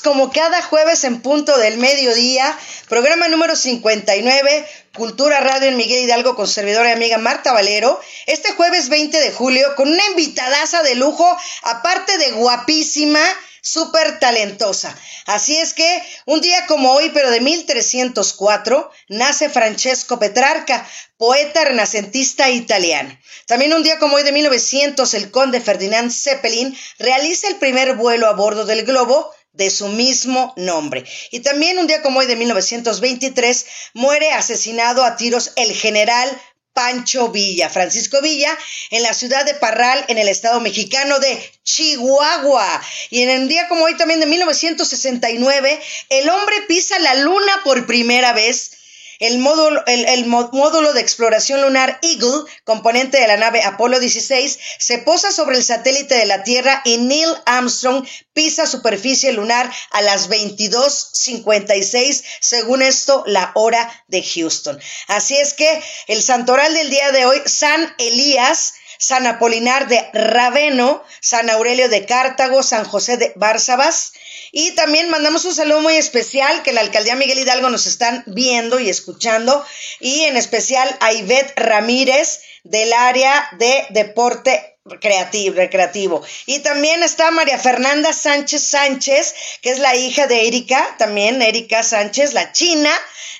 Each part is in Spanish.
como cada jueves en punto del mediodía, programa número 59, Cultura Radio en Miguel Hidalgo con servidora y amiga Marta Valero, este jueves 20 de julio con una invitadaza de lujo, aparte de guapísima, súper talentosa. Así es que un día como hoy, pero de 1304, nace Francesco Petrarca, poeta renacentista italiano. También un día como hoy de 1900, el conde Ferdinand Zeppelin realiza el primer vuelo a bordo del globo de su mismo nombre. Y también un día como hoy de 1923 muere asesinado a tiros el general Pancho Villa, Francisco Villa, en la ciudad de Parral, en el estado mexicano de Chihuahua. Y en el día como hoy también de 1969, el hombre pisa la luna por primera vez el módulo, el, módulo de exploración lunar Eagle, componente de la nave Apolo 16, se posa sobre el satélite de la Tierra y Neil Armstrong pisa superficie lunar a las 22.56, según esto, la hora de Houston. Así es que el santoral del día de hoy, San Elías, San Apolinar de Raveno, San Aurelio de Cartago, San José de Bársabas, y también mandamos un saludo muy especial que la alcaldía Miguel Hidalgo nos están viendo y escuchando. Y en especial a Ivette Ramírez del área de deporte creativo, recreativo. Y también está María Fernanda Sánchez Sánchez, que es la hija de Erika, también Erika Sánchez, la china,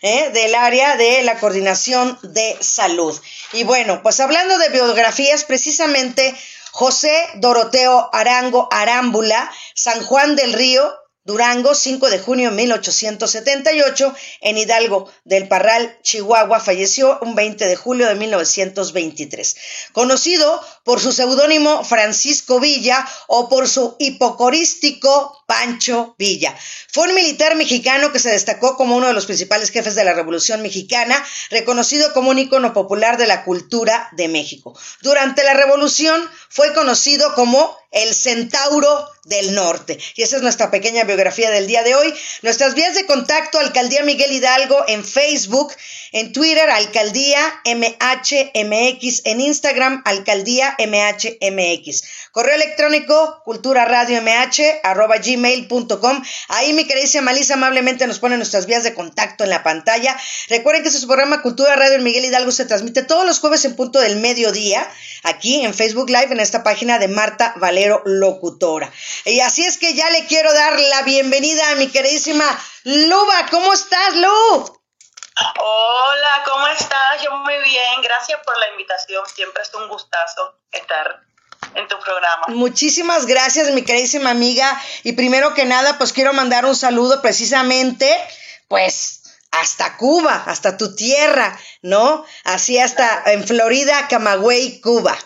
¿eh? del área de la coordinación de salud. Y bueno, pues hablando de biografías, precisamente José Doroteo Arango Arámbula, San Juan del Río, Durango, 5 de junio de 1878, en Hidalgo del Parral, Chihuahua, falleció un 20 de julio de 1923. Conocido por su seudónimo Francisco Villa o por su hipocorístico Pancho Villa. Fue un militar mexicano que se destacó como uno de los principales jefes de la Revolución Mexicana, reconocido como un ícono popular de la cultura de México. Durante la Revolución fue conocido como el Centauro del Norte. Y esa es nuestra pequeña biografía del día de hoy. Nuestras vías de contacto, Alcaldía Miguel Hidalgo en Facebook, en Twitter, Alcaldía MHMX, en Instagram, Alcaldía MHMX. Correo electrónico, cultura radio mh, arroba gmail.com. Ahí mi querida Malisa amablemente nos pone nuestras vías de contacto en la pantalla. Recuerden que este es su programa Cultura Radio en Miguel Hidalgo se transmite todos los jueves en punto del mediodía, aquí en Facebook Live, en esta página de Marta Valero Locutora. Y así es que ya le quiero dar la bienvenida a mi queridísima Luba. ¿Cómo estás, Lu? Hola, ¿cómo estás? Yo muy bien, gracias por la invitación. Siempre es un gustazo estar en tu programa. Muchísimas gracias, mi queridísima amiga. Y primero que nada, pues quiero mandar un saludo precisamente, pues, hasta Cuba, hasta tu tierra, ¿no? Así hasta en Florida, Camagüey, Cuba.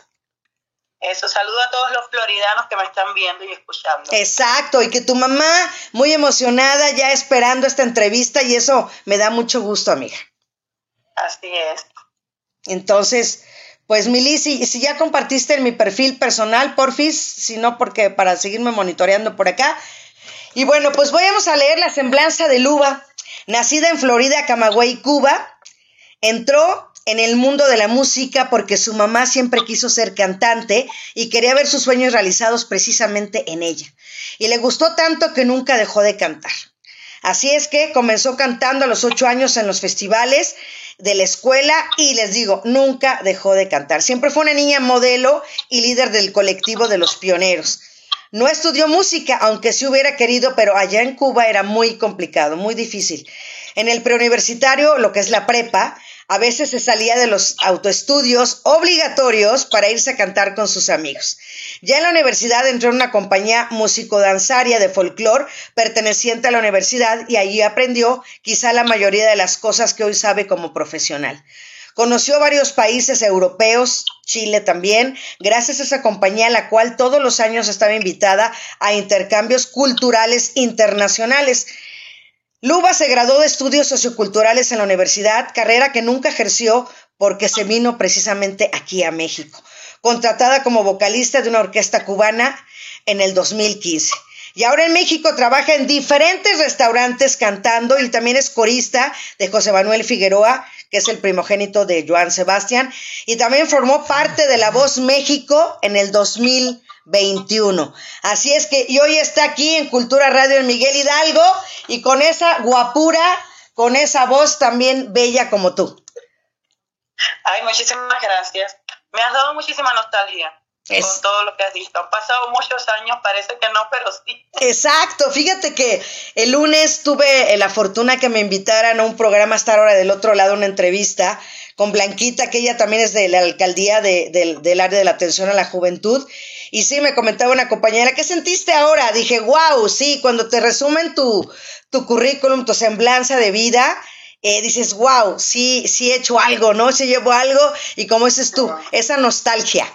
Eso, saludo a todos los floridanos que me están viendo y escuchando. Exacto, y que tu mamá muy emocionada ya esperando esta entrevista y eso me da mucho gusto, amiga. Así es. Entonces, pues Mili, si, si ya compartiste en mi perfil personal, porfis, si no, porque para seguirme monitoreando por acá. Y bueno, pues vamos a leer la semblanza de Luba, nacida en Florida, Camagüey, Cuba. Entró en el mundo de la música porque su mamá siempre quiso ser cantante y quería ver sus sueños realizados precisamente en ella. Y le gustó tanto que nunca dejó de cantar. Así es que comenzó cantando a los ocho años en los festivales de la escuela y les digo, nunca dejó de cantar. Siempre fue una niña modelo y líder del colectivo de los pioneros. No estudió música, aunque sí hubiera querido, pero allá en Cuba era muy complicado, muy difícil. En el preuniversitario, lo que es la prepa, a veces se salía de los autoestudios obligatorios para irse a cantar con sus amigos. Ya en la universidad entró en una compañía músico-danzaria de folclore perteneciente a la universidad y allí aprendió quizá la mayoría de las cosas que hoy sabe como profesional. Conoció varios países europeos, Chile también, gracias a esa compañía a la cual todos los años estaba invitada a intercambios culturales internacionales Luba se graduó de estudios socioculturales en la universidad, carrera que nunca ejerció porque se vino precisamente aquí a México, contratada como vocalista de una orquesta cubana en el 2015. Y ahora en México trabaja en diferentes restaurantes cantando y también es corista de José Manuel Figueroa, que es el primogénito de Joan Sebastián, y también formó parte de La Voz México en el 2000 21. Así es que, y hoy está aquí en Cultura Radio en Miguel Hidalgo y con esa guapura, con esa voz también bella como tú. Ay, muchísimas gracias. Me has dado muchísima nostalgia. Con todo lo que has dicho. Han pasado muchos años, parece que no, pero sí. Exacto. Fíjate que el lunes tuve la fortuna que me invitaran a un programa a estar ahora del otro lado, una entrevista con Blanquita, que ella también es de la alcaldía del área de la atención a la juventud. Y sí, me comentaba una compañera, ¿qué sentiste ahora? Dije, wow, sí, cuando te resumen tu, tu currículum, tu semblanza de vida, eh, dices, wow, sí, sí he hecho algo, ¿no? Sí llevo algo. Y como dices tú, esa nostalgia.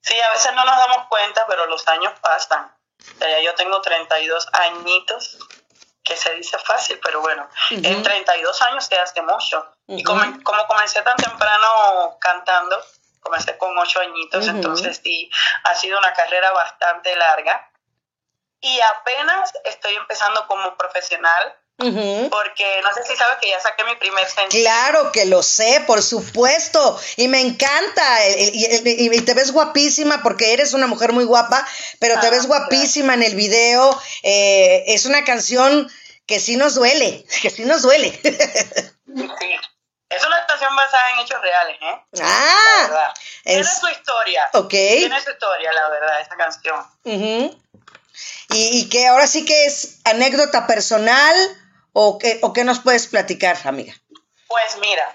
Sí, a veces no nos damos cuenta, pero los años pasan. yo tengo 32 añitos, que se dice fácil, pero bueno, en 32 años se hace mucho. Y como, como comencé tan temprano cantando, comencé con 8 añitos, entonces sí, ha sido una carrera bastante larga. Y apenas estoy empezando como profesional porque no sé si sabes que ya saqué mi primer sencillo. Claro que lo sé, por supuesto. Y me encanta. Y, te ves guapísima porque eres una mujer muy guapa, pero te ah, ves guapísima en el video. Eh, es una canción que sí nos duele, que sí nos duele. sí. Es una canción basada en hechos reales, ¿eh? Ah. Tiene su historia. Ok. Tiene su historia, la verdad, esa canción. y, y que ahora sí que es anécdota personal ¿O qué, ¿O qué nos puedes platicar, amiga? Pues mira,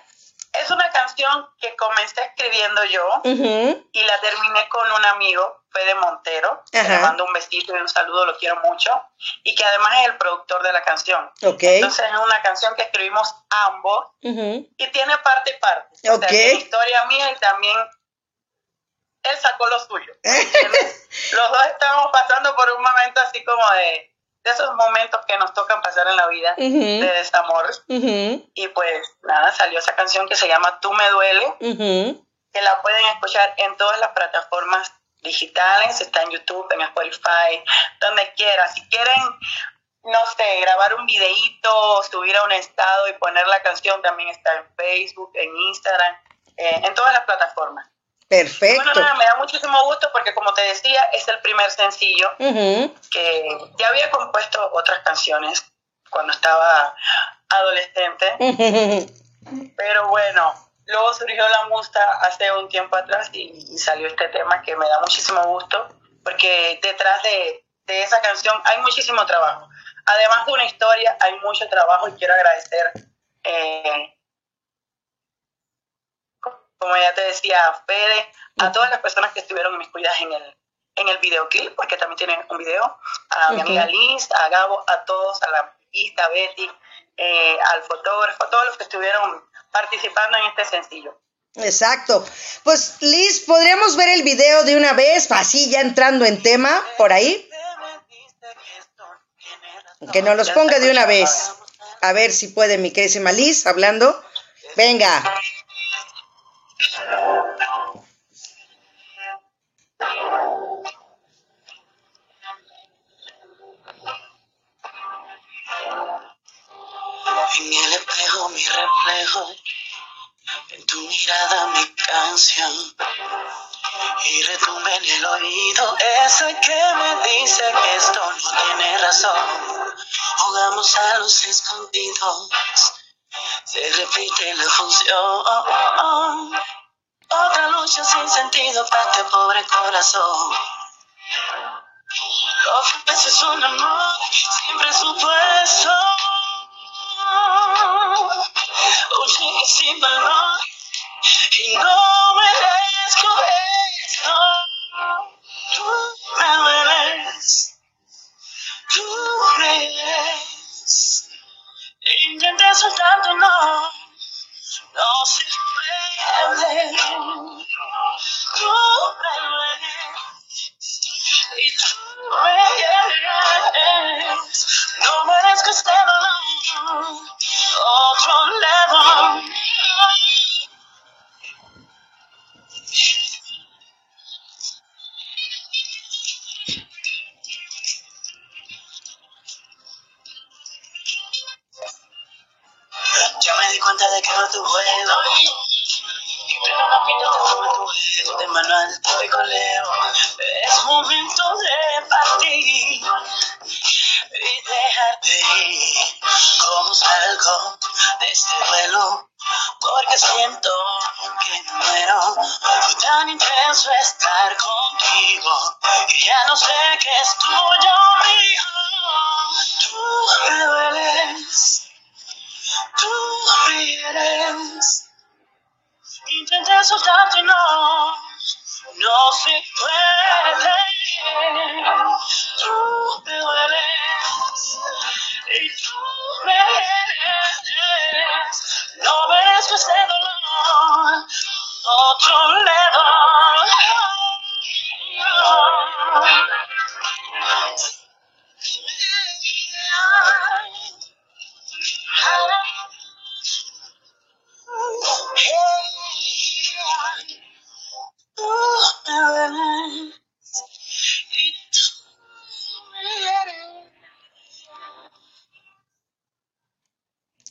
es una canción que comencé escribiendo yo y la terminé con un amigo, Fede Montero, que le mando un besito y un saludo, lo quiero mucho, y que además es el productor de la canción. Entonces es una canción que escribimos ambos y tiene parte y parte. O sea, historia mía y también él sacó lo suyo. Los dos estábamos pasando por un momento así como de de esos momentos que nos tocan pasar en la vida de desamor. Y pues nada, salió esa canción que se llama Tú me duele, que la pueden escuchar en todas las plataformas digitales, está en YouTube, en Spotify, donde quiera. Si quieren, no sé, grabar un videíto, subir a un estado y poner la canción, también está en Facebook, en Instagram, eh, en todas las plataformas. Perfecto. Bueno, nada, me da muchísimo gusto porque como te decía, es el primer sencillo que ya había compuesto otras canciones cuando estaba adolescente. Pero bueno, luego surgió la musa hace un tiempo atrás y, salió este tema que me da muchísimo gusto porque detrás de, esa canción hay muchísimo trabajo. Además de una historia, hay mucho trabajo y quiero agradecer eh, como ya te decía, a Fede, a todas las personas que estuvieron en mis cuidadas en el, en el videoclip, porque también tienen un video, a mi amiga Liz, a Gabo, a todos, a la a Betty, eh, al fotógrafo, a todos los que estuvieron participando en este sencillo. Exacto. Pues Liz, ¿podríamos ver el video de una vez, así ya entrando en tema, por ahí? Que nos los ponga de una vez. A ver si puede mi querida Liz, hablando. Venga. Espejo mi reflejo, en tu mirada mi canción. Y retumba en el oído ese que me dice que esto no tiene razón. Jugamos a los escondidos se repite la función. Otra lucha sin sentido para este pobre corazón. Ofrece es un amor sin presupuesto. Chico sin valor y no merezco esto.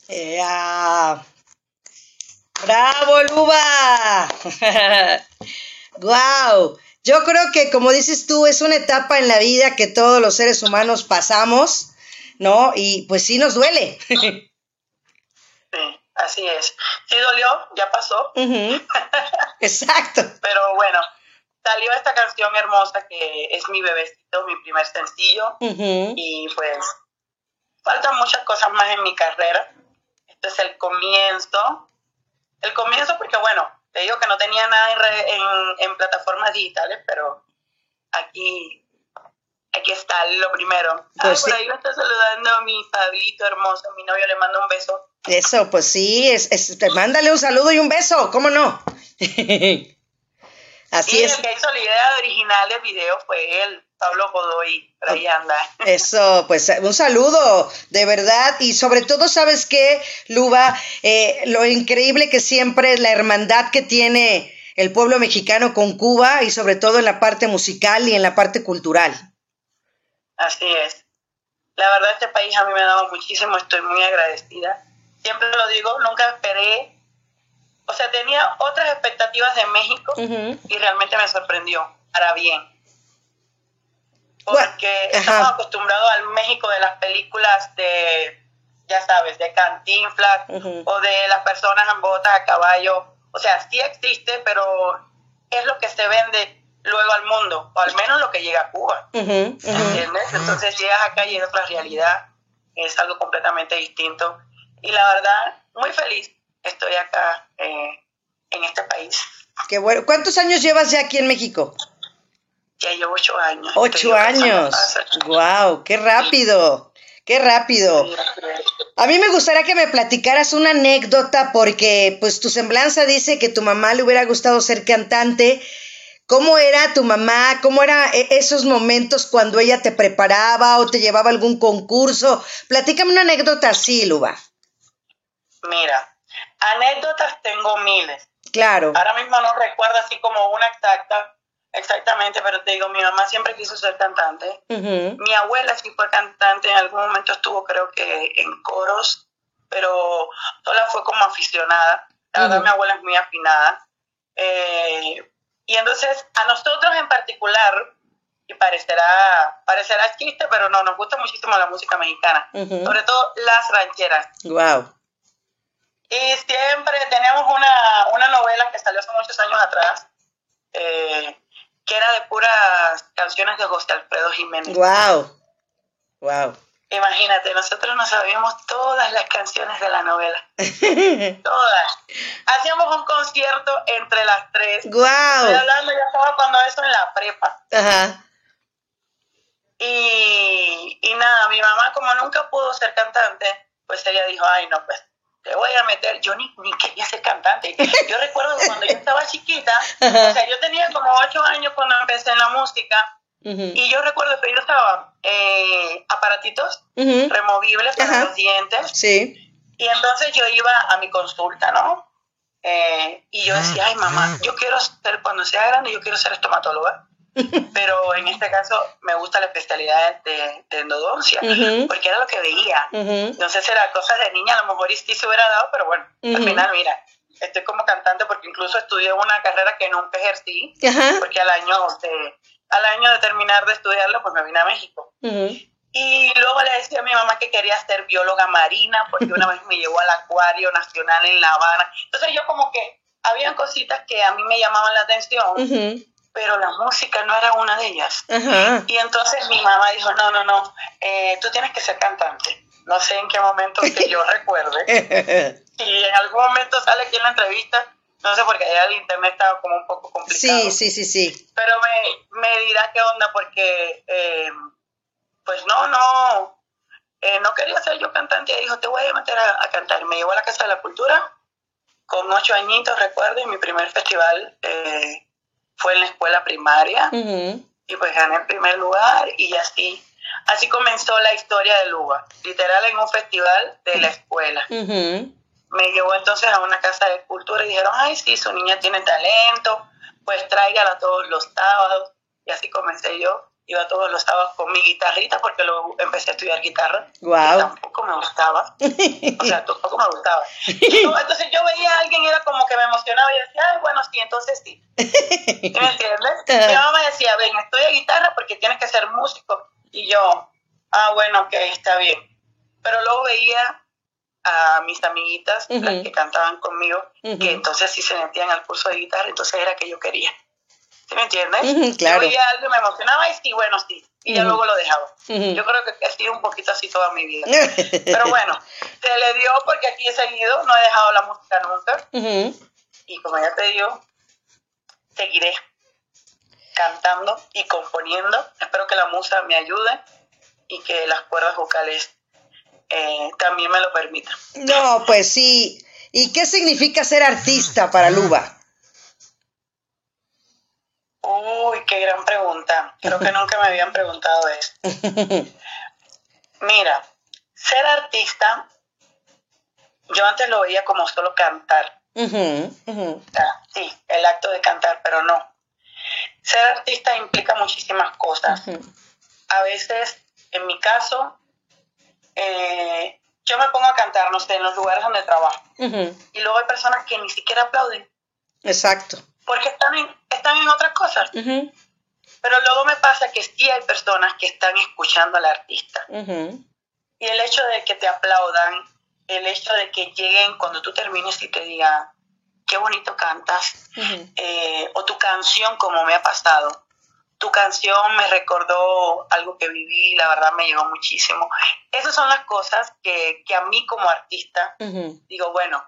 ¡Ea! ¡Bravo, Luba! ¡Guau! Yo creo que, como dices tú, es una etapa en la vida que todos los seres humanos pasamos, ¿no? Y pues sí nos duele. Sí, así es. Sí dolió, ya pasó. Exacto. Pero bueno, salió esta canción hermosa que es mi bebecito, mi primer sencillo. Y pues faltan muchas cosas más en mi carrera. Es el comienzo. El comienzo porque, bueno, te digo que no tenía nada en, re- en, en plataformas digitales, pero aquí, aquí está lo primero. Pues ah, por sí. ahí me está saludando a mi Pablito hermoso, mi novio, le mando un beso. Eso, pues sí, es, es- te- mándale un saludo y un beso, ¿cómo no? Así y es. el que hizo la idea original del video fue él, Pablo Godoy, por ahí anda. Eso, pues un saludo, de verdad, y sobre todo, ¿sabes qué, Luba? Eh, lo increíble que siempre es la hermandad que tiene el pueblo mexicano con Cuba y sobre todo en la parte musical y en la parte cultural. Así es. La verdad, este país a mí me ha dado muchísimo, estoy muy agradecida. Siempre lo digo, nunca esperé, o sea, tenía otras expectativas de México y realmente me sorprendió, para bien. Bueno, Porque ajá. estamos acostumbrados al México de las películas de, ya sabes, de Cantinflas Ujú. o de las personas en botas a caballo. O sea, sí existe, pero es lo que se vende luego al mundo, o al menos lo que llega a Cuba. Ujú, ujú. ¿entiendes? Entonces llegas acá y es otra realidad, es algo completamente distinto. Y la verdad, muy feliz estoy acá eh, en este país. Qué bueno. ¿Cuántos años llevas ya aquí en México? Ya llevo ocho años. Ocho años. Wow, qué rápido, qué rápido. A mí me gustaría que me platicaras una anécdota porque pues tu semblanza dice que tu mamá le hubiera gustado ser cantante. ¿Cómo era tu mamá? ¿Cómo eran esos momentos cuando ella te preparaba o te llevaba a algún concurso? Platícame una anécdota así, Luba. Mira, anécdotas tengo miles. Claro. Ahora mismo no recuerdo así como una exacta, exactamente, pero te digo, mi mamá siempre quiso ser cantante. Mi abuela sí fue cantante, en algún momento estuvo creo que en coros, pero sola fue como aficionada. La verdad Ujú. mi abuela es muy afinada. Eh, y entonces a nosotros en particular, y parecerá, parecerá chiste, pero no, nos gusta muchísimo la música mexicana, sobre todo las rancheras. Wow. Y siempre tenemos una, una novela que salió hace muchos años atrás, eh, que era de puras canciones de José Alfredo Jiménez. Wow. Wow. Imagínate, nosotros nos sabíamos todas las canciones de la novela, todas. Hacíamos un concierto entre las tres. Estoy Wow. hablando, ya estaba cuando eso en la prepa. Ajá. Y, y nada, mi mamá como nunca pudo ser cantante, pues ella dijo, ay no, pues te voy a meter, yo ni, ni quería ser cantante. Yo recuerdo que cuando yo estaba chiquita, o sea, yo tenía como ocho años cuando empecé en la música, y yo recuerdo que yo estaba eh, aparatitos removibles para los dientes, Sí. y entonces yo iba a mi consulta, ¿no? Eh, y yo decía, ay mamá, yo quiero ser, cuando sea grande, yo quiero ser estomatóloga. Pero en este caso me gusta la especialidad de, de endodoncia, porque era lo que veía. Ujú. Entonces era cosas de niña, a lo mejor sí se hubiera dado, pero bueno, al final, mira, estoy como cantante porque incluso estudié una carrera que nunca ejercí, porque al año, de, al año de terminar de estudiarlo, pues me vine a México. Y luego le decía a mi mamá que quería ser bióloga marina porque una vez me llevó al Acuario Nacional en La Habana. Entonces yo como que habían cositas que a mí me llamaban la atención, pero la música no era una de ellas. Y entonces mi mamá dijo, no, no, no, eh, tú tienes que ser cantante. No sé en qué momento que yo recuerde. y en algún momento sale aquí en la entrevista, no sé, porque allá el internet estaba como un poco complicado. Sí, sí, sí, sí. Pero me, me dirá qué onda, porque, eh, pues no, no, eh, no quería ser yo cantante. Y dijo, te voy a meter a, cantar. Me llevó a la Casa de la Cultura, con ocho añitos, recuerdo, y mi primer festival eh, fue en la escuela primaria. Y pues gané el primer lugar, y así Así comenzó la historia de Luba, literal en un festival de la escuela. Me llevó entonces a una casa de cultura y dijeron, ay, sí, su niña tiene talento, pues tráigala todos los sábados. Y así comencé yo. Iba todos los sábados con mi guitarrita porque luego empecé a estudiar guitarra. Wow. tampoco me gustaba. O sea, tampoco me gustaba. entonces yo veía a alguien y era como que me emocionaba y decía, ay, bueno, sí, entonces sí. ¿Me entiendes? Mi mamá me decía, ven, estudia guitarra porque tienes que ser músico y yo, ah, bueno, ok, está bien. Pero luego veía a mis amiguitas, las que cantaban conmigo, que entonces sí se metían al curso de guitarra, entonces era que yo quería. ¿Sí me entiendes? claro. Yo veía algo, me emocionaba y sí, bueno, sí. Y ya luego lo dejaba. Yo creo que ha sido un poquito así toda mi vida. Pero bueno, se le dio porque aquí he seguido, no he dejado la música nunca. Y como ya te digo, seguiré cantando y componiendo. Espero que la musa me ayude y que las cuerdas vocales eh, también me lo permitan. No, pues sí. ¿Y qué significa ser artista para Luba? Uy, qué gran pregunta. Creo que nunca me habían preguntado esto. Mira, ser artista, yo antes lo veía como solo cantar. sí, el acto de cantar, pero no ser artista implica muchísimas cosas. A veces, en mi caso, eh, yo me pongo a cantar, no sé, en los lugares donde trabajo. Y luego hay personas que ni siquiera aplauden. Exacto. Porque están en, están en otras cosas. Pero luego me pasa que sí hay personas que están escuchando al artista. Y el hecho de que te aplaudan, el hecho de que lleguen cuando tú termines y te digan, qué bonito cantas, eh, o tu canción como me ha pasado. Tu canción me recordó algo que viví, la verdad me llegó muchísimo. Esas son las cosas que, a mí como artista digo, bueno,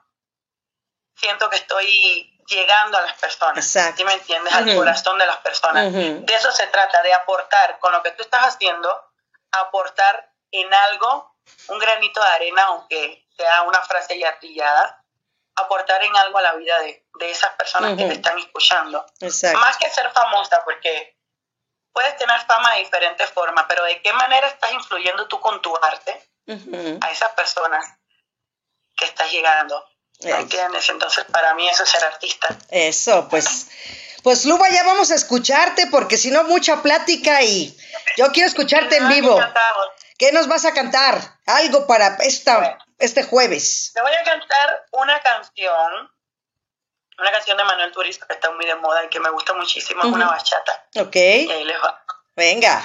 siento que estoy llegando a las personas. ¿Sí me entiendes? Al corazón de las personas. De eso se trata, de aportar con lo que tú estás haciendo, aportar en algo, un granito de arena, aunque sea una frase ya trillada, aportar en algo a la vida de, esas personas que te están escuchando. Más que ser famosa, porque puedes tener fama de diferentes formas, pero de qué manera estás influyendo tú con tu arte a esas personas que estás llegando. ¿Entiendes? Entonces, para mí eso es ser artista. Eso, pues. Pues Luba, ya vamos a escucharte porque si no, mucha plática y yo quiero escucharte en vivo. ¿Qué nos vas a cantar? Algo para esta, este jueves. Te voy a cantar una canción, una canción de Manuel Turizo que está muy de moda y que me gusta muchísimo, es una bachata. Ok. Y ahí les va. Venga.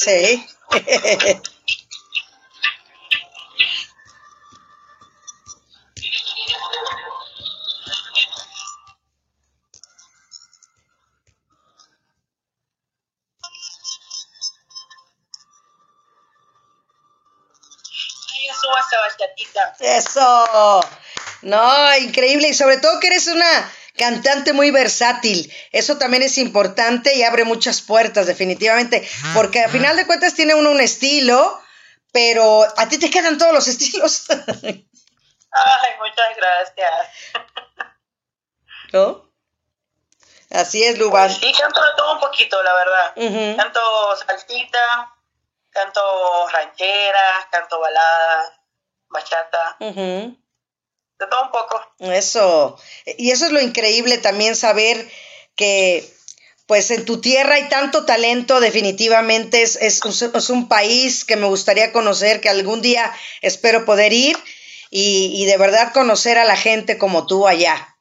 Sí. Eso. No, increíble. Y sobre todo que eres una cantante muy versátil. Eso también es importante y abre muchas puertas, definitivamente. Porque al final de cuentas tiene uno un estilo, pero a ti te quedan todos los estilos. Ay, muchas gracias. ¿No? Así es, Luban. Pues sí, canto de todo un poquito, la verdad. Canto salsita, canto rancheras, canto baladas, bachata. De todo un poco. Eso. Y eso es lo increíble también saber que pues en tu tierra hay tanto talento, definitivamente es, es, es, un país que me gustaría conocer, que algún día espero poder ir y, y, de verdad conocer a la gente como tú allá.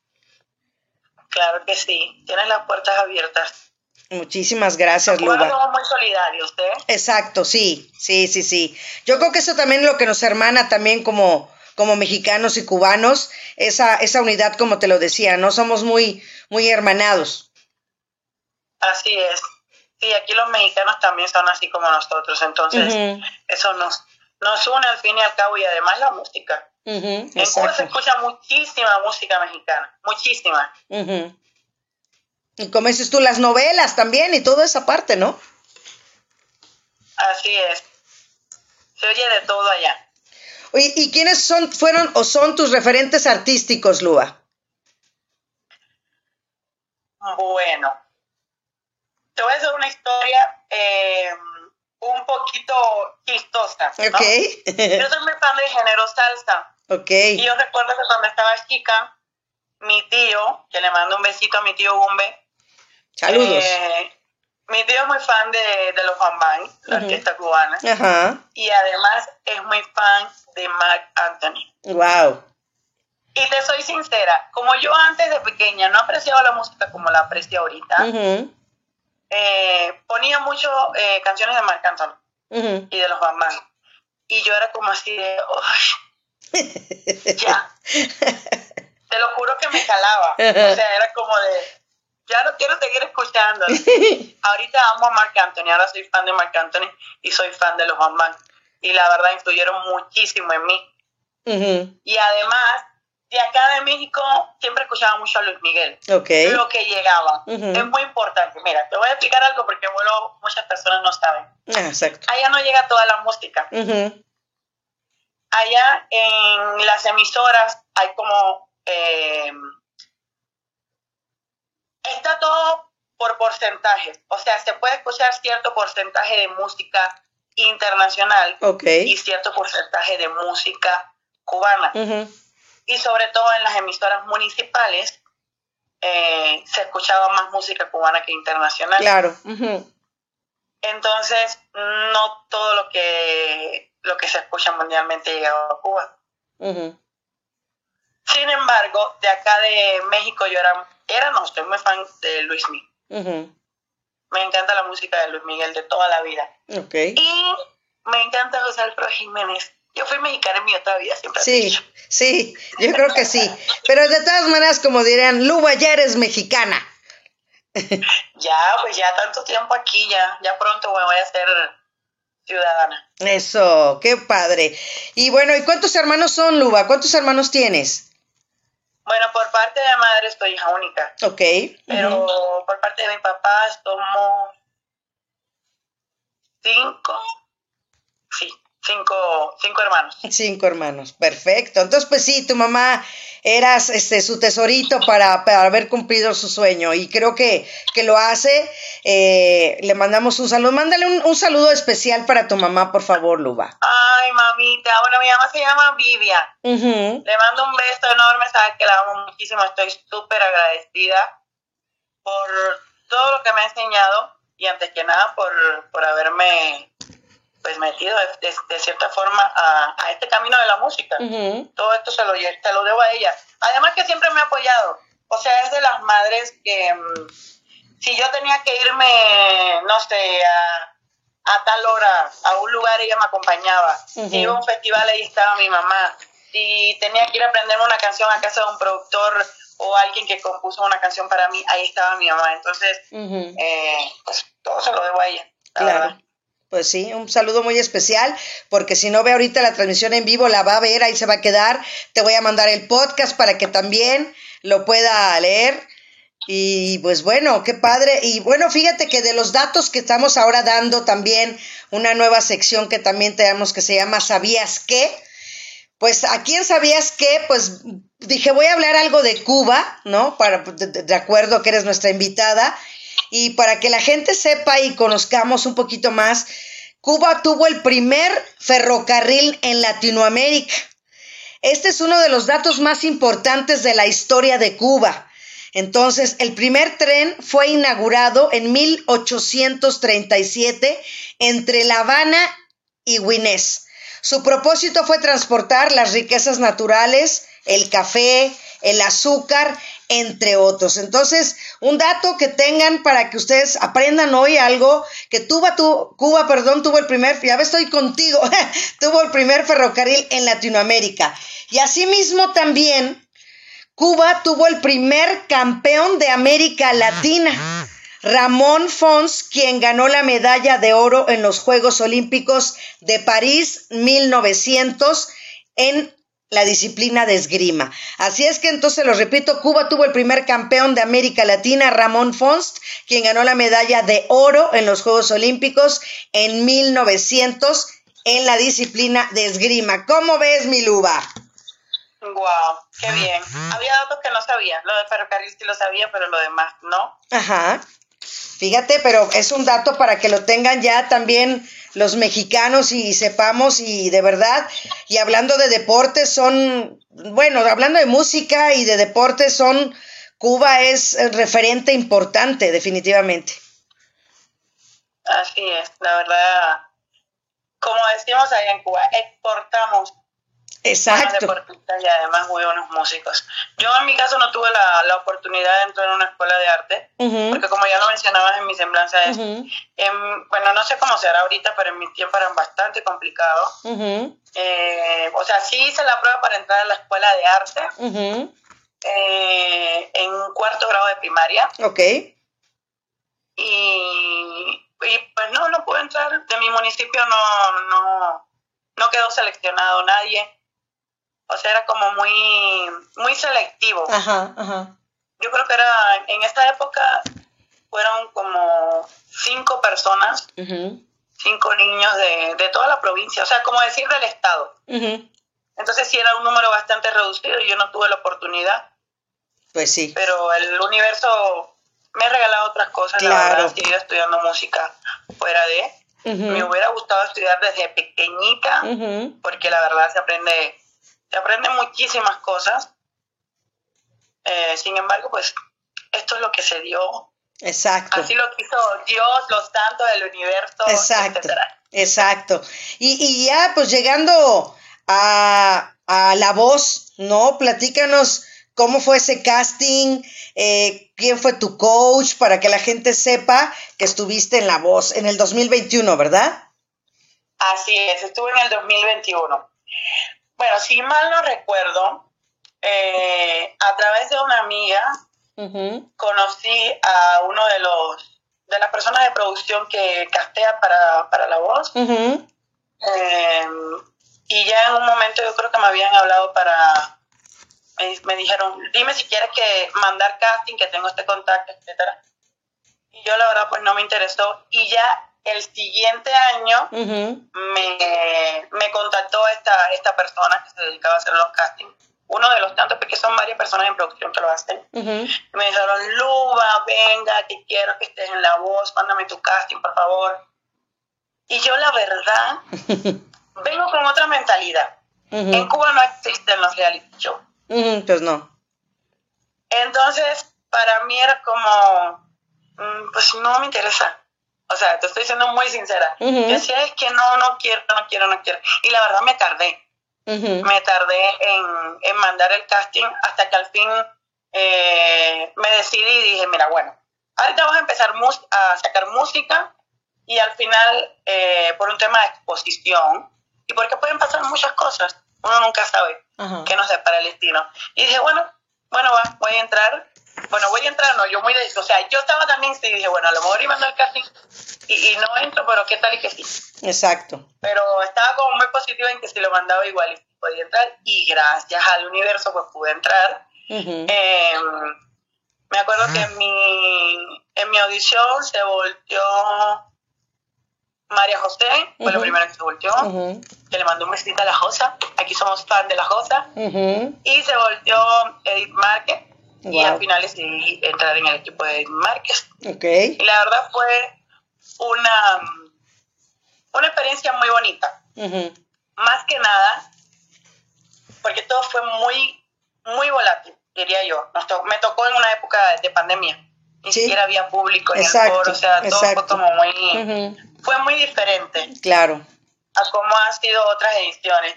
Claro que sí, tienes las puertas abiertas. Muchísimas gracias, Luba. Somos muy solidarios, ¿eh? Exacto, sí, sí, sí, sí. Yo creo que eso también es lo que nos hermana también como, como mexicanos y cubanos, esa, esa unidad, como te lo decía, ¿no? Somos muy, muy hermanados. Así es. Sí, aquí los mexicanos también son así como nosotros, entonces eso nos, nos une al fin y al cabo y además la música. en Cuba se escucha muchísima música mexicana, muchísima. Y como dices tú, las novelas también y toda esa parte, ¿no? Así es. Se oye de todo allá. ¿Y quiénes son, fueron o son tus referentes artísticos, Lua? Bueno, te voy a hacer una historia eh, un poquito chistosa. ¿no? Ok. yo soy muy fan de género salsa. Ok. Y yo recuerdo que cuando estaba chica, mi tío, que le mando un besito a mi tío Gumbe. Saludos. Eh, mi tío es muy fan de, de los Bambang, la orquesta cubana. Ajá. Y además es muy fan de Mark Anthony. Wow. Y te soy sincera, como yo antes de pequeña no apreciaba la música como la aprecio ahorita, eh, ponía mucho eh, canciones de Mark Anthony y de los Bambang. Y yo era como así de, ya. te lo juro que me calaba. O sea, era como de, ya no quiero seguir escuchando. Ahorita amo a Marc Anthony, ahora soy fan de Marc Anthony y soy fan de los Van Y la verdad influyeron muchísimo en mí. Y además, de acá de México siempre escuchaba mucho a Luis Miguel. Okay. Lo que llegaba. Es muy importante. Mira, te voy a explicar algo porque bueno, muchas personas no saben. Ah, exacto. Allá no llega toda la música. Allá en las emisoras hay como... Eh, está todo por porcentajes. O sea, se puede escuchar cierto porcentaje de música internacional y cierto porcentaje de música cubana. Y sobre todo en las emisoras municipales eh, se escuchaba más música cubana que internacional. Claro. Entonces, no todo lo que, lo que se escucha mundialmente llega a Cuba. Sin embargo, de acá de México yo era era no, estoy muy fan de Luis Miguel. Me encanta la música de Luis Miguel de toda la vida. Okay. Y me encanta José Alfredo Jiménez. Yo fui mexicana en mi otra vida, siempre. Sí, sí, yo creo que sí. Pero de todas maneras, como dirían, Luba, ya eres mexicana. ya, pues ya tanto tiempo aquí, ya, ya pronto me voy a ser ciudadana. Eso, qué padre. Y bueno, ¿y cuántos hermanos son, Luba? ¿Cuántos hermanos tienes? Bueno, por parte de madre soy hija única. Ok. Pero por parte de mi papá somos cinco. Sí, cinco, cinco hermanos. Cinco hermanos, perfecto. Entonces, pues sí, tu mamá eras este, su tesorito para, para haber cumplido su sueño y creo que, que lo hace. Eh, le mandamos un saludo. Mándale un, saludo especial para tu mamá, por favor, Luba. Ay, mamita. Bueno, mi mamá se llama Vivian. Le mando un beso enorme, sabes que la amo muchísimo. Estoy súper agradecida por todo lo que me ha enseñado y antes que nada por, por haberme pues metido de, cierta forma a, este camino de la música. Todo esto se lo, te lo debo a ella. Además que siempre me ha apoyado. O sea, es de las madres que mm, si yo tenía que irme, no sé, a, a tal hora a un lugar, ella me acompañaba. Si iba a un festival, ahí estaba mi mamá. Si tenía que ir a aprenderme una canción a casa de un productor o alguien que compuso una canción para mí, ahí estaba mi mamá. Entonces, eh, pues todo se lo debo a ella. Claro. Pues sí, un saludo muy especial, porque si no ve ahorita la transmisión en vivo, la va a ver, ahí se va a quedar. Te voy a mandar el podcast para que también lo pueda leer. Y pues bueno, qué padre. Y bueno, fíjate que de los datos que estamos ahora dando también una nueva sección que también tenemos que se llama ¿Sabías qué? Pues aquí en Sabías qué, pues dije voy a hablar algo de Cuba, ¿no? Para, de acuerdo que eres nuestra invitada. Y para que la gente sepa y conozcamos un poquito más, Cuba tuvo el primer ferrocarril en Latinoamérica. Este es uno de los datos más importantes de la historia de Cuba. Entonces, el primer tren fue inaugurado en 1837 entre La Habana y Guinés. Su propósito fue transportar las riquezas naturales, el café, el azúcar entre otros. Entonces, un dato que tengan para que ustedes aprendan hoy algo, que Cuba, tu, Cuba perdón, tuvo el primer, ya estoy contigo, tuvo el primer ferrocarril en Latinoamérica. Y asimismo también, Cuba tuvo el primer campeón de América Latina. Ramón Fons, quien ganó la medalla de oro en los Juegos Olímpicos de París 1900 en la disciplina de esgrima. Así es que entonces lo repito, Cuba tuvo el primer campeón de América Latina, Ramón Fonst, quien ganó la medalla de oro en los Juegos Olímpicos en 1900 en la disciplina de esgrima. ¿Cómo ves, mi Luba? Wow, qué bien. Había datos que no sabía. Lo de ferrocarril sí lo sabía, pero lo demás no. Ajá. Fíjate, pero es un dato para que lo tengan ya también los mexicanos y sepamos y de verdad, y hablando de deportes son, bueno, hablando de música y de deportes son, Cuba es referente importante definitivamente. Así es, la verdad, como decimos allá en Cuba, exportamos Exacto. deportistas y además muy buenos músicos. Yo en mi caso no tuve la, la oportunidad de entrar en una escuela de arte, porque como ya lo mencionabas en mi semblanza, es, em, bueno, no sé cómo será ahorita, pero en mi tiempo eran bastante complicados. Eh, o sea, sí hice la prueba para entrar a la escuela de arte eh, en cuarto grado de primaria. Ok. Y, y pues no, no pude entrar. De mi municipio no, no, no quedó seleccionado nadie. O sea, era como muy, muy selectivo. Ajá, ajá. Yo creo que era, en esta época fueron como cinco personas, cinco niños de, de, toda la provincia, o sea, como decir del estado. Entonces sí era un número bastante reducido y yo no tuve la oportunidad. Pues sí. Pero el universo me ha regalado otras cosas, la verdad, he estudiando música fuera de. Me hubiera gustado estudiar desde pequeñita, porque la verdad se aprende te aprende muchísimas cosas. Eh, sin embargo, pues esto es lo que se dio. Exacto. Así lo quiso Dios, los santos del universo, Exacto. Exacto. Y, y, ya, pues llegando a, a, la voz, ¿no? Platícanos cómo fue ese casting, eh, quién fue tu coach, para que la gente sepa que estuviste en la voz en el 2021, ¿verdad? Así es, estuve en el 2021. Bueno, si mal no recuerdo, eh, a través de una amiga conocí a uno de los de las personas de producción que castea para, la voz. Em, y ya en un momento yo creo que me habían hablado para me, dijeron, dime si quieres que mandar casting, que tengo este contacto, etcétera. Y yo la verdad pues no me interesó. Y ya el siguiente año me, me, contactó esta, esta persona que se dedicaba a hacer los castings. Uno de los tantos, porque son varias personas en producción que lo hacen. Me dijeron, Luba, venga, que quiero que estés en la voz, mándame tu casting, por favor. Y yo, la verdad, vengo con otra mentalidad. En Cuba no existen los reality shows. pues no. Entonces, para mí era como, mm, pues no me interesa. O sea, te estoy siendo muy sincera. Yo decía, es que no, no quiero, no quiero, no quiero. Y la verdad me tardé. Me tardé en, mandar el casting hasta que al fin eh, me decidí y dije, mira, bueno, ahorita vamos a empezar a sacar música y al final, eh, por un tema de exposición, y porque pueden pasar muchas cosas, uno nunca sabe qué nos depara el destino. Y dije, bueno, bueno, va, voy a entrar. Bueno, voy a entrar, no, yo muy de O sea, yo estaba también, y dije, bueno, a lo mejor iba a casting y, y, no entro, pero qué tal y que sí. Exacto. Pero estaba como muy positiva en que si lo mandaba igual y podía entrar. Y gracias al universo, pues pude entrar. Em, me acuerdo que en mi, en mi audición se volteó María José, fue la primera que se volteó, que le mandó un besito a la Josa, aquí somos fan de la Josa, y se volteó Edith Márquez, y al final decidí entrar en el equipo de Márquez. Okay. Y la verdad fue una, una experiencia muy bonita. Más que nada, porque todo fue muy, muy volátil, diría yo. me tocó en una época de pandemia ni siquiera había público en el foro, o sea, todo fue como muy, fue muy diferente. Claro. A cómo han sido otras ediciones.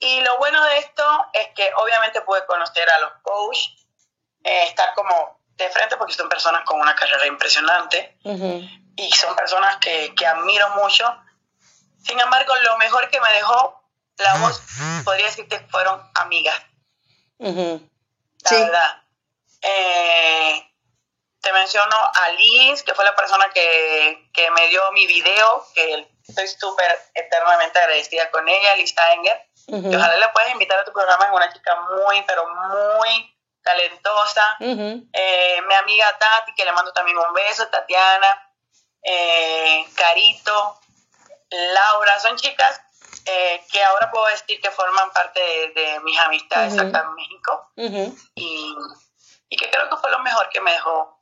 Y lo bueno de esto es que obviamente pude conocer a los coaches, eh, estar como de frente porque son personas con una carrera impresionante y son personas que, que admiro mucho. Sin embargo, lo mejor que me dejó la voz, podría decir que fueron amigas. La verdad. Eh, te menciono a Liz, que fue la persona que, que me dio mi video, que estoy súper eternamente agradecida con ella, Liz Tanger. ojalá la puedas invitar a tu programa, es una chica muy, pero muy talentosa. Eh, mi amiga Tati, que le mando también un beso, Tatiana, eh, Carito, Laura, son chicas eh, que ahora puedo decir que forman parte de, mis amistades acá en México. Y, y que creo que fue lo mejor que me dejó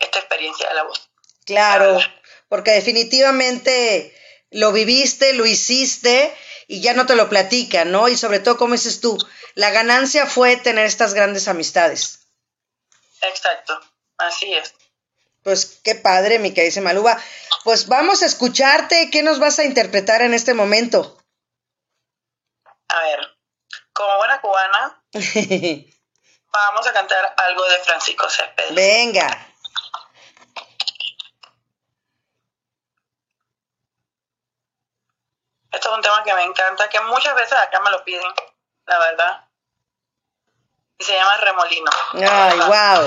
esta experiencia de la voz. Claro, porque definitivamente lo viviste, lo hiciste y ya no te lo platican, ¿no? Y sobre todo, como dices tú, la ganancia fue tener estas grandes amistades. Exacto, así es. Pues qué padre, mi querida Maluba. Pues vamos a escucharte. ¿Qué nos vas a interpretar en este momento? A ver, como buena cubana, vamos a cantar algo de Francisco Céspedes. Venga. Esto es un tema que me encanta, que muchas veces acá me lo piden, la verdad. Y se llama Remolino. Ay, wow.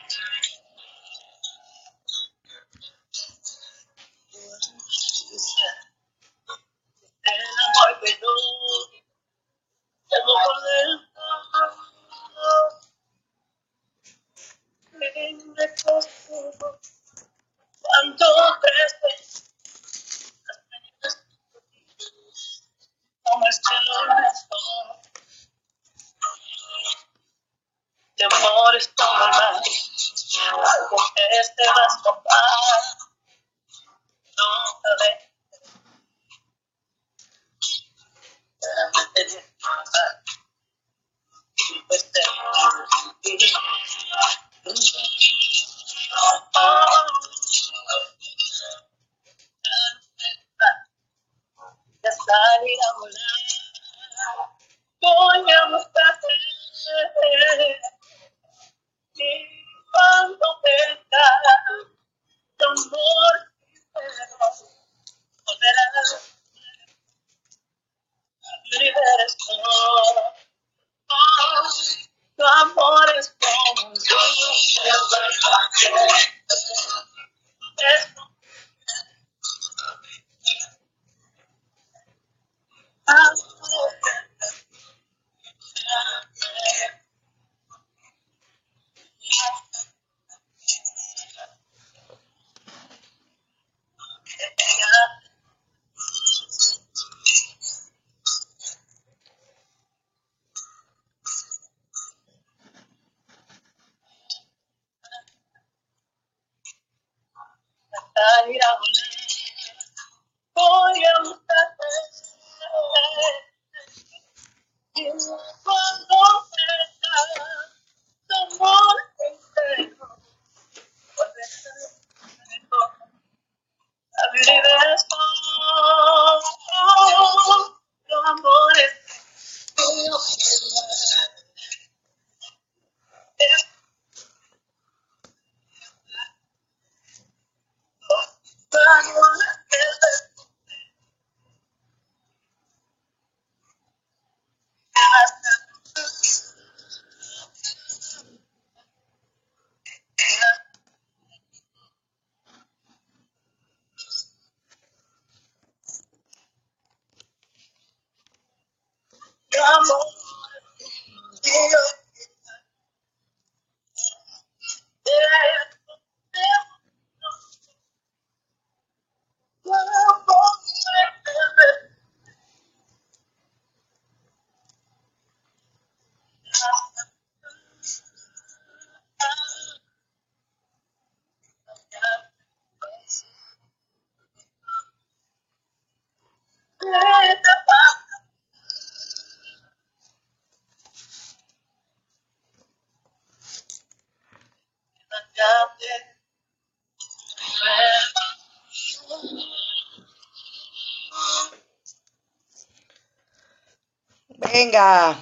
Venga.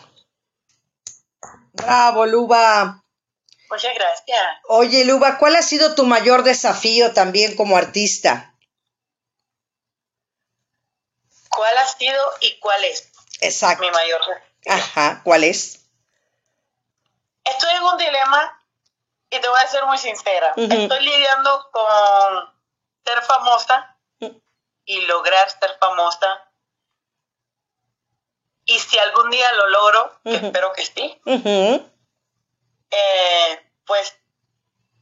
Bravo, Luba. Muchas gracias. Oye, Luba, ¿cuál ha sido tu mayor desafío también como artista? ¿Cuál ha sido y cuál es? Exacto. Mi mayor desafío. Ajá, ¿cuál es? Estoy en un dilema y te voy a ser muy sincera. Estoy lidiando con ser famosa y lograr ser famosa y si algún día lo logro, espero que sí, eh, pues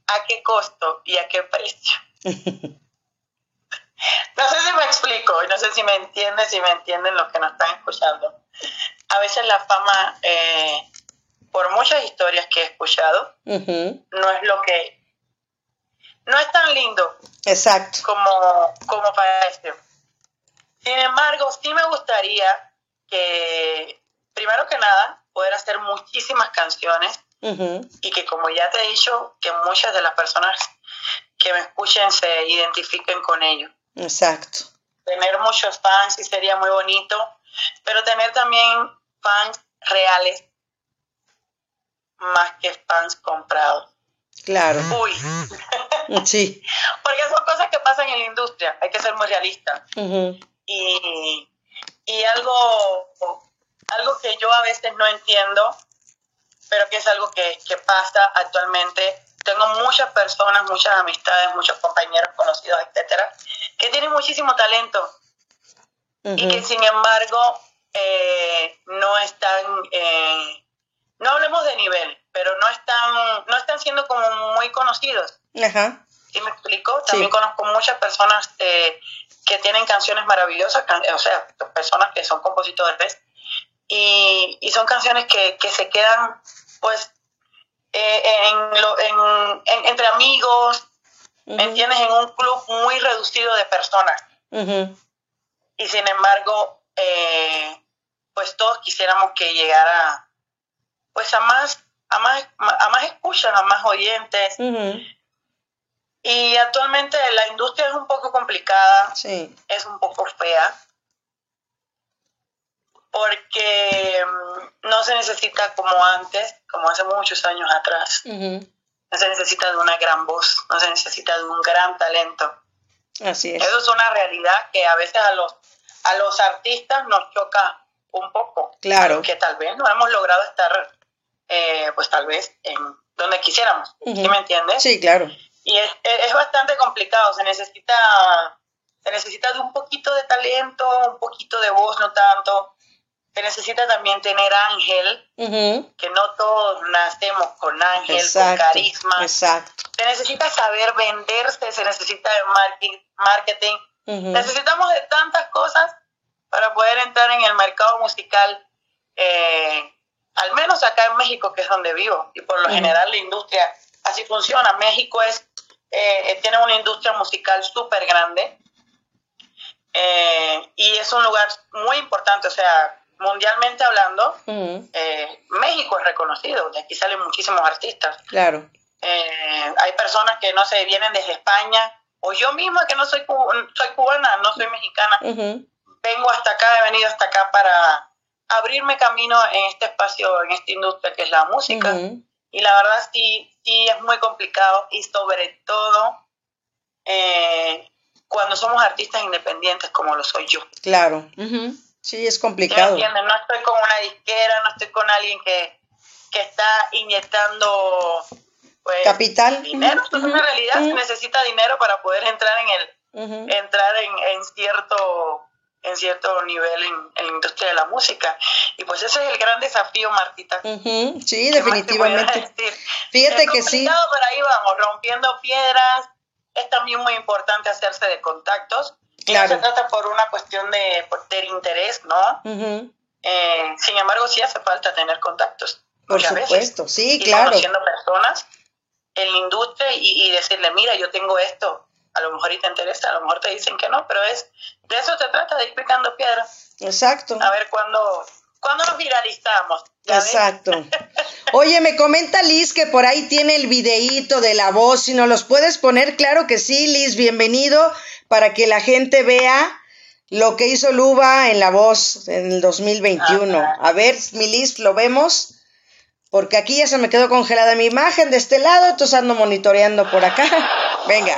a qué costo y a qué precio. no sé si me explico y no sé si me entienden, si me entienden los que nos están escuchando. A veces la fama, eh, por muchas historias que he escuchado, no es lo que... No es tan lindo Exacto. como, como parece. Sin embargo, sí me gustaría que, primero que nada, poder hacer muchísimas canciones y que, como ya te he dicho, que muchas de las personas que me escuchen se identifiquen con ello. Exacto. Tener muchos fans y sería muy bonito, pero tener también fans reales más que fans comprados. Claro. Uy. Sí. Porque son cosas que pasan en la industria, hay que ser muy realista. Y y algo, algo que yo a veces no entiendo, pero que es algo que, pasa actualmente. Tengo muchas personas, muchas amistades, muchos compañeros conocidos, etcétera, que tienen muchísimo talento y que sin embargo eh, no están, eh, no hablemos de nivel, pero no están, no están siendo como muy conocidos. Ajá. ¿Sí me explico? También conozco muchas personas eh, que tienen canciones maravillosas, o sea, personas que son compositores, y, y son canciones que, que, se quedan, pues, eh, en, en, entre amigos, ¿me entiendes? En un club muy reducido de personas. Y sin embargo, eh, pues todos quisiéramos que llegara, pues, a más, a más, a más escuchas, a más oyentes. Y actualmente la industria es un poco complicada, es un poco fea, porque mm, no se necesita como antes, como hace muchos años atrás. No se necesita de una gran voz, no se necesita de un gran talento. Así es. Eso es una realidad que a veces a los, a los artistas nos choca un poco. Claro. Que tal vez no hemos logrado estar, eh, pues tal vez en donde quisiéramos. ¿Sí me entiendes? Sí, claro y es, es, bastante complicado, se necesita, se necesita de un poquito de talento, un poquito de voz, no tanto. Se necesita también tener ángel, que no todos nacemos con ángel, con carisma. Exacto. Se necesita saber venderse, se necesita de marketing. Necesitamos de tantas cosas para poder entrar en el mercado musical, eh, al menos acá en México, que es donde vivo. Y por lo general la industria así funciona. México es eh, eh, tiene una industria musical súper grande eh, y es un lugar muy importante, o sea, mundialmente hablando, México es reconocido, de aquí salen muchísimos artistas. Claro. hay personas que no se vienen desde España, o yo misma que no soy, soy cubana, no soy mexicana, vengo hasta acá, he venido hasta acá para abrirme camino en este espacio, en esta industria que es la música. Y la verdad sí, sí es muy complicado y sobre todo eh, cuando somos artistas independientes como lo soy yo. Claro, sí es complicado. ¿Entiendes? No estoy con una disquera, no estoy con alguien que, que está inyectando pues, capital. Dinero, es una realidad, se necesita dinero para poder entrar en el, entrar en, en cierto en cierto nivel en, la industria de la música. Y pues ese es el gran desafío, Martita. Sí, definitivamente. Fíjate que sí. Pero ahí vamos, rompiendo piedras. Es también muy importante hacerse de contactos. Claro. se trata por una cuestión de, de interés, ¿no? Eh, sin embargo, sí hace falta tener contactos. Por supuesto, sí, claro. Conociendo personas en la industria y, y decirle, mira, yo tengo esto, a lo mejor y te interesa, a lo mejor te dicen que no, pero es de eso se trata, de ir picando piedra. Exacto. A ver cuándo, cuándo nos viralizamos. Exacto. Oye, me comenta Liz que por ahí tiene el videíto de la voz, si nos los puedes poner, claro que sí, Liz, bienvenido, para que la gente vea lo que hizo Luba en la voz en el 2021. A ver, mi Liz, ¿lo vemos? Porque aquí ya se me quedó congelada mi imagen de este lado, entonces ando monitoreando por acá. Venga.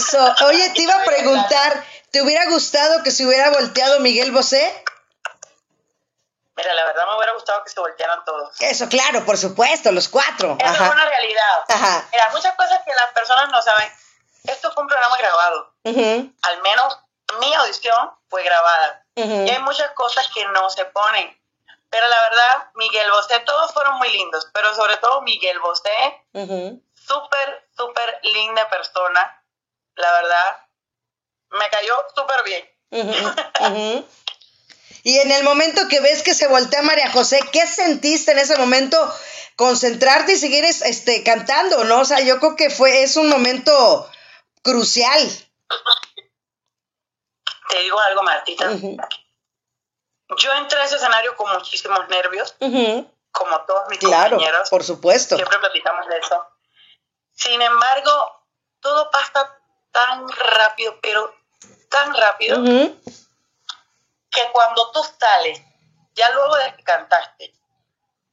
Eso. Oye, te iba a preguntar, ¿te hubiera gustado que se hubiera volteado Miguel Bosé? Mira, la verdad me hubiera gustado que se voltearan todos. Eso, claro, por supuesto, los cuatro. Eso es una realidad. Ajá. Mira, muchas cosas que las personas no saben. Esto fue un programa grabado. Al menos mi audición fue grabada. Y hay muchas cosas que no se ponen. Pero la verdad, Miguel Bosé, todos fueron muy lindos, pero sobre todo Miguel Bosé, súper, súper linda persona, la verdad, me cayó súper bien. y en el momento que ves que se voltea María José, ¿qué sentiste en ese momento? Concentrarte y seguir este, cantando, ¿no? O sea, yo creo que fue, es un momento crucial. Te digo algo, Martita. Yo entré a ese escenario con muchísimos nervios, como todos mis claro, compañeros. por supuesto. Siempre platicamos de eso. Sin embargo, todo pasa tan rápido, pero tan rápido, que cuando tú sales, ya luego de que cantaste,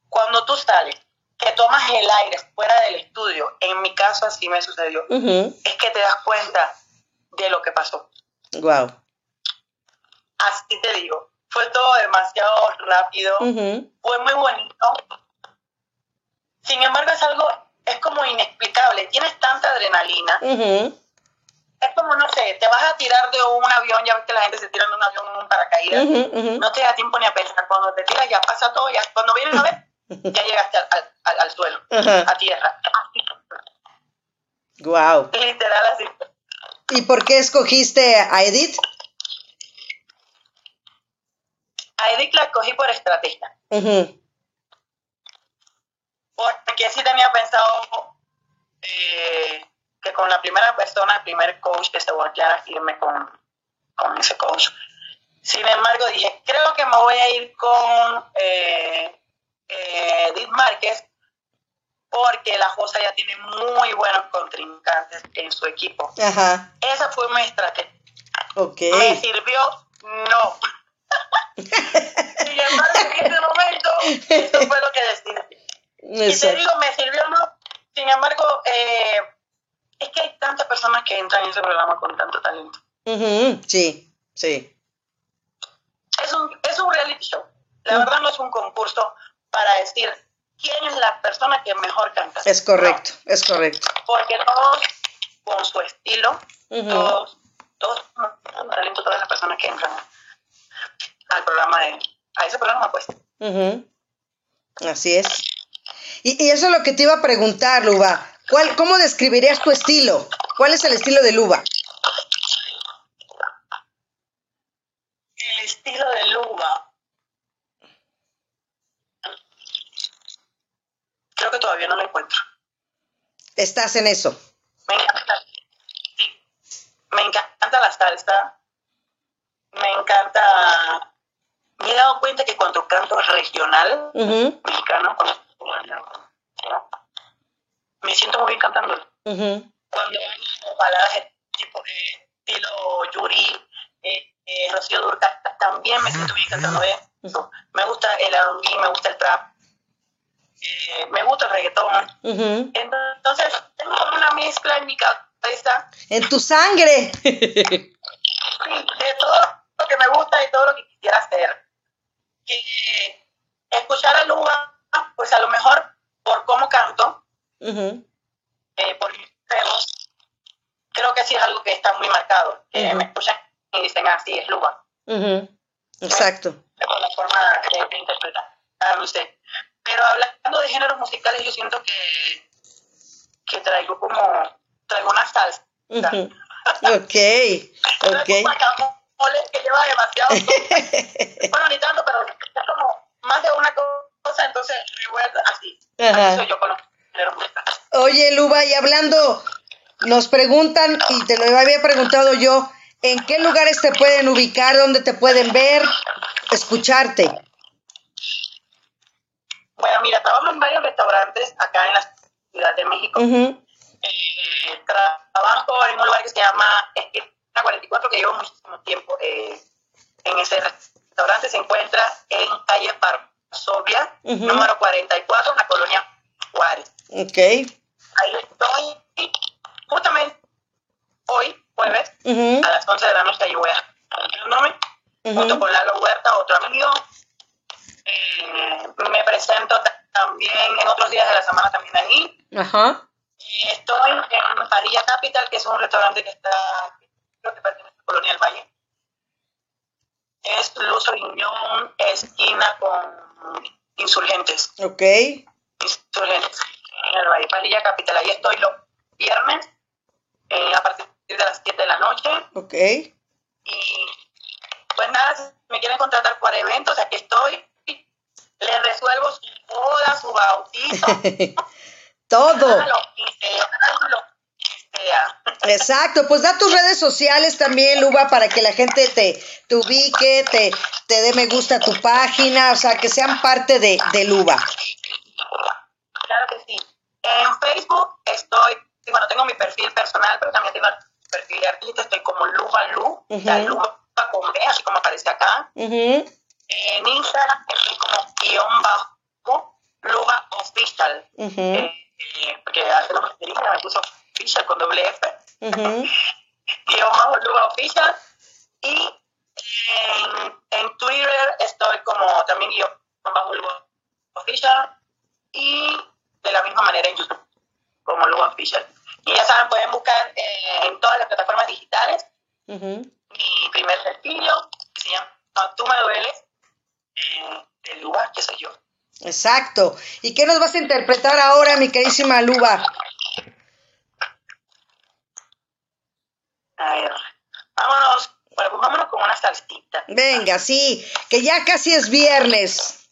cuando tú sales, que tomas el aire fuera del estudio, en mi caso así me sucedió, es que te das cuenta de lo que pasó. Wow. Así te digo, fue todo demasiado rápido, fue muy bonito. Sin embargo, es algo, es como inexplicable, tienes tanta adrenalina. Es como, no sé, te vas a tirar de un avión, ya ves que la gente se tira de un avión en un paracaídas, no te da tiempo ni a pensar, cuando te tiras ya pasa todo, ya cuando vienes a ver, ya llegaste al, al, suelo, a tierra. Wow. Literal así. ¿Y por qué escogiste a Edith? A Edith la cogí por estrategia. Porque sí tenía pensado eh, que con la primera persona, el primer coach que se volteara a irme con, con ese coach. Sin embargo, dije, creo que me voy a ir con eh, eh, Edith Márquez porque la Josa ya tiene muy buenos contrincantes en su equipo. Esa fue mi estrategia. Okay. Me sirvió No. Sin embargo, en este momento, eso fue lo que decidí. Y te digo, me sirvió no. Sin embargo, eh, es que hay tantas personas que entran en ese programa con tanto talento. Sí, sí. Es un, es un reality show. La verdad no es un concurso para decir quién es la persona que mejor canta. Es correcto, es correcto. Porque todos con su estilo, todos, todos talento, todas las personas que entran al programa de, a ese programa pues. Así es. Y, y, eso es lo que te iba a preguntar, Luba. ¿Cuál, ¿Cómo describirías tu estilo? ¿Cuál es el estilo de Luba? El estilo de Luba. Creo que todavía no lo encuentro. ¿Estás en eso? Me encanta. Me encanta la salsa. Me encanta. Me he dado cuenta que cuando canto regional, mexicano, me siento muy bien cantando. Cuando hay baladas tipo de estilo Yuri, eh, eh, Rocío Durca, también me siento bien cantando eso. Me gusta el R&B, me gusta el trap, eh, me gusta el reggaetón. Entonces, tengo una mezcla en mi cabeza. En tu sangre. sí, de todo lo que me gusta y todo lo que quisiera hacer. Que, escuchar a Luba, pues a lo mejor canto, eh, por mis creo que sí es algo que está muy marcado. Que me escuchan y dicen, ah, sí, es Luba. Exacto. Por la forma de, interpretar. Ah, no sé. Pero hablando de géneros musicales, yo siento que, que traigo como, traigo una salsa. Ok, ok. que lleva demasiado. bueno, ni tanto, pero es como más de una cosa, entonces así. Así soy yo con los. Oye, Luba, y hablando, nos preguntan, y te lo había preguntado yo, ¿en qué lugares te pueden ubicar, dónde te pueden ver, escucharte? Bueno, mira, trabajo en varios restaurantes acá en la Ciudad de México. eh, trabajo en un lugar que se llama Esquina 44, que llevo muchísimo tiempo eh, en ese restaurante. Se encuentra en calle Varsovia, número 44, en la colonia Juárez. Ok. Ahí estoy. Justamente hoy, jueves, a las 11 de la noche, ahí voy a nombre, junto con Lalo Huerta, otro amigo eh, me presento también en otros días de la semana también ahí. Ajá. Y estoy en Parilla Capital, que es un restaurante que está, creo que pertenece a Colonia del Valle. Es Luz Oriñón, esquina con Insurgentes. Ok. Insurgentes. En el Valle, Parilla Capital. Ahí estoy los viernes, eh, a partir de las 7 de la noche. Ok. Y pues nada, si me quieren contratar para eventos, aquí estoy le resuelvo su boda, su bautizo. Todo. Lo que sea, lo que sea. Exacto, pues da tus redes sociales también, Luba, para que la gente te, te ubique, te, te dé me gusta a tu página, o sea, que sean parte de, de Luba. Claro que sí. En Facebook estoy, bueno, tengo mi perfil personal, pero también tengo el perfil de artista, estoy como Luba Lu, uh Luba con B, así como aparece acá. En Instagram estoy como guion bajo Luba Official. eh, porque hace la batería me puso Official con doble F. guion bajo Luba Official. Y en, en, Twitter estoy como también guion bajo Luba Official. Y de la misma manera en YouTube, como Luba Official. Y ya saben, pueden buscar eh, en todas las plataformas digitales mi primer sencillo, que se llama Tú me dueles, el lugar que soy yo. Exacto. ¿Y qué nos vas a interpretar ahora, mi queridísima Luba? A ver, vámonos, bueno, pues vámonos con una salsita. Venga, sí, que ya casi es viernes.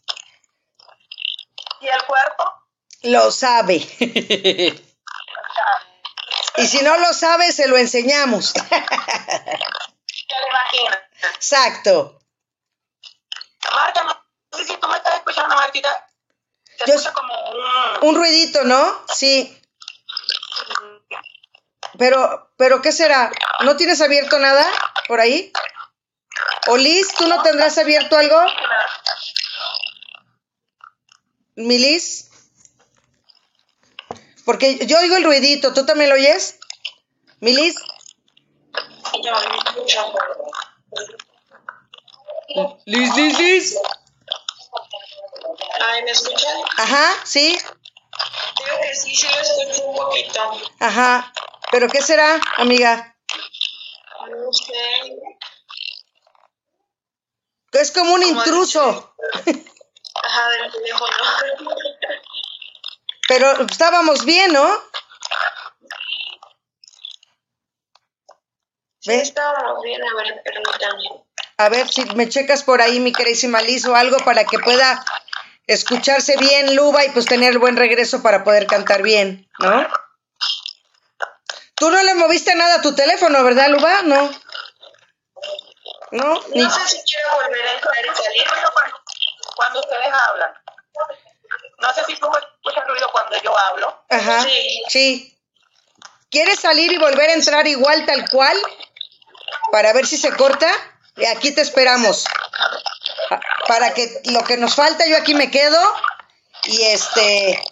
¿Y el cuerpo? Lo sabe. y si no lo sabe, se lo enseñamos. ¿Qué le imaginas? Exacto. Marta, no sé si tú me estás escuchando, Martita. Como un... Un ruidito, ¿no? Sí. Pero, pero ¿qué será? ¿No tienes abierto nada por ahí? O Liz, ¿tú no tendrás abierto algo? Milis. Porque yo oigo el ruidito, ¿tú también lo oyes? Milis. Liz, Liz, Liz. Ay, ¿me escuchan? Ajá, sí. Digo que sí, sí lo escucho un poquito. Ajá. ¿Pero qué será, amiga? No sé. Es como un intruso. Ajá, del teléfono. Pero estábamos bien, ¿no? Sí, estábamos bien, a ver, permítanme. A ver si me checas por ahí, mi queridísima Liz, o algo para que pueda escucharse bien Luba y pues tener buen regreso para poder cantar bien, ¿no? Tú no le moviste nada a tu teléfono, ¿verdad, Luba? No. No, no sé si quiero volver a entrar y salir. Cuando ustedes hablan. No sé si tú escuchas ruido cuando yo hablo. Ajá. Sí. sí. ¿Quieres salir y volver a entrar igual, tal cual? Para ver si se corta. Y aquí te esperamos. Para que lo que nos falta, yo aquí me quedo. Y este.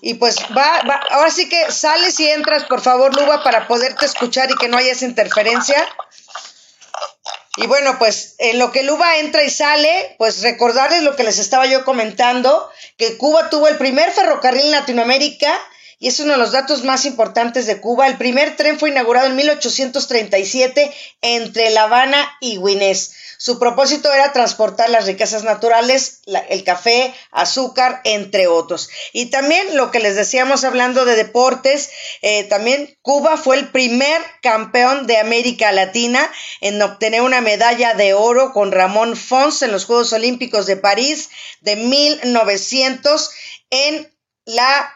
Y pues va, va, ahora sí que sales y entras, por favor, Luba, para poderte escuchar y que no haya esa interferencia. Y bueno, pues en lo que Luba entra y sale, pues recordarles lo que les estaba yo comentando, que Cuba tuvo el primer ferrocarril en Latinoamérica y es uno de los datos más importantes de Cuba. El primer tren fue inaugurado en 1837 entre La Habana y Guinés. Su propósito era transportar las riquezas naturales, el café, azúcar, entre otros. Y también lo que les decíamos hablando de deportes, eh, también Cuba fue el primer campeón de América Latina en obtener una medalla de oro con Ramón Fons en los Juegos Olímpicos de París de 1900 en la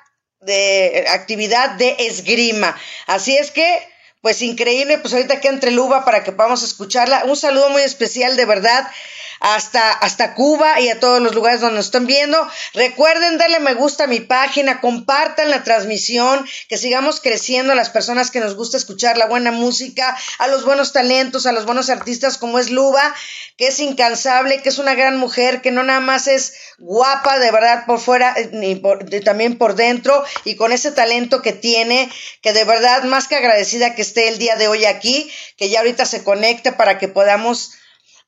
actividad de esgrima. Así es que pues increíble, pues ahorita que entre Luba para que podamos escucharla. Un saludo muy especial de verdad hasta, hasta Cuba y a todos los lugares donde nos están viendo. Recuerden darle me gusta a mi página, compartan la transmisión, que sigamos creciendo a las personas que nos gusta escuchar la buena música, a los buenos talentos, a los buenos artistas como es Luba, que es incansable, que es una gran mujer, que no nada más es guapa de verdad por fuera, eh, ni también por dentro, y con ese talento que tiene, que de verdad más que agradecida que el día de hoy aquí, que ya ahorita se conecte para que podamos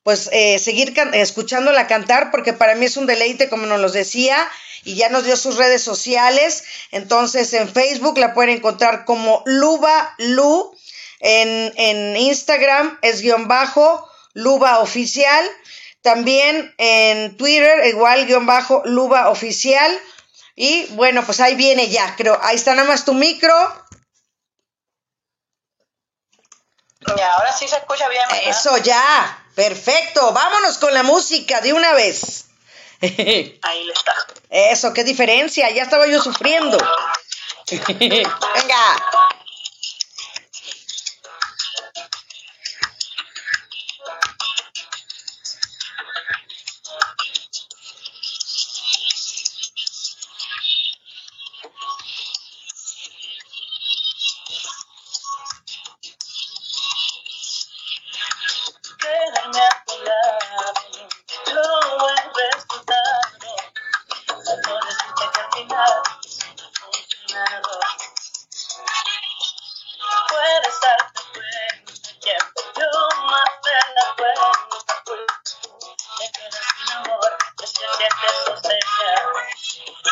pues eh, seguir escuchándola cantar porque para mí es un deleite como nos lo decía y ya nos dio sus redes sociales. Entonces en Facebook la pueden encontrar como Luba Lu en, en Instagram es guion bajo Luba oficial también en Twitter igual guion bajo Luba oficial y bueno pues ahí viene ya creo ahí está nada más tu micro ya ahora sí se escucha bien eso ya Perfecto, vámonos con la música de una vez. Ahí le está. Eso, qué diferencia, ya estaba yo sufriendo. Venga. Yeah.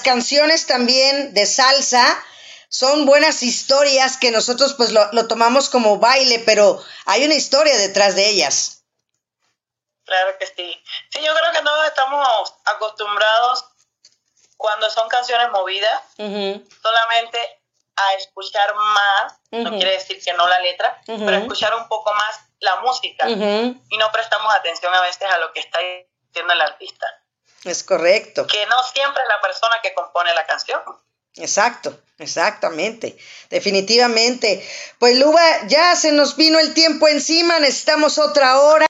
Las canciones también de salsa son buenas historias que nosotros pues lo, tomamos como baile, pero hay una historia detrás de ellas. Claro que sí. Sí, yo creo que todos estamos acostumbrados cuando son canciones movidas, solamente a escuchar más, no quiere decir que no la letra, pero escuchar un poco más la música y no prestamos atención a veces a lo que está. Es correcto. Que no siempre es la persona que compone la canción. Exacto, exactamente, definitivamente. Pues Luba, ya se nos vino el tiempo encima, necesitamos otra hora.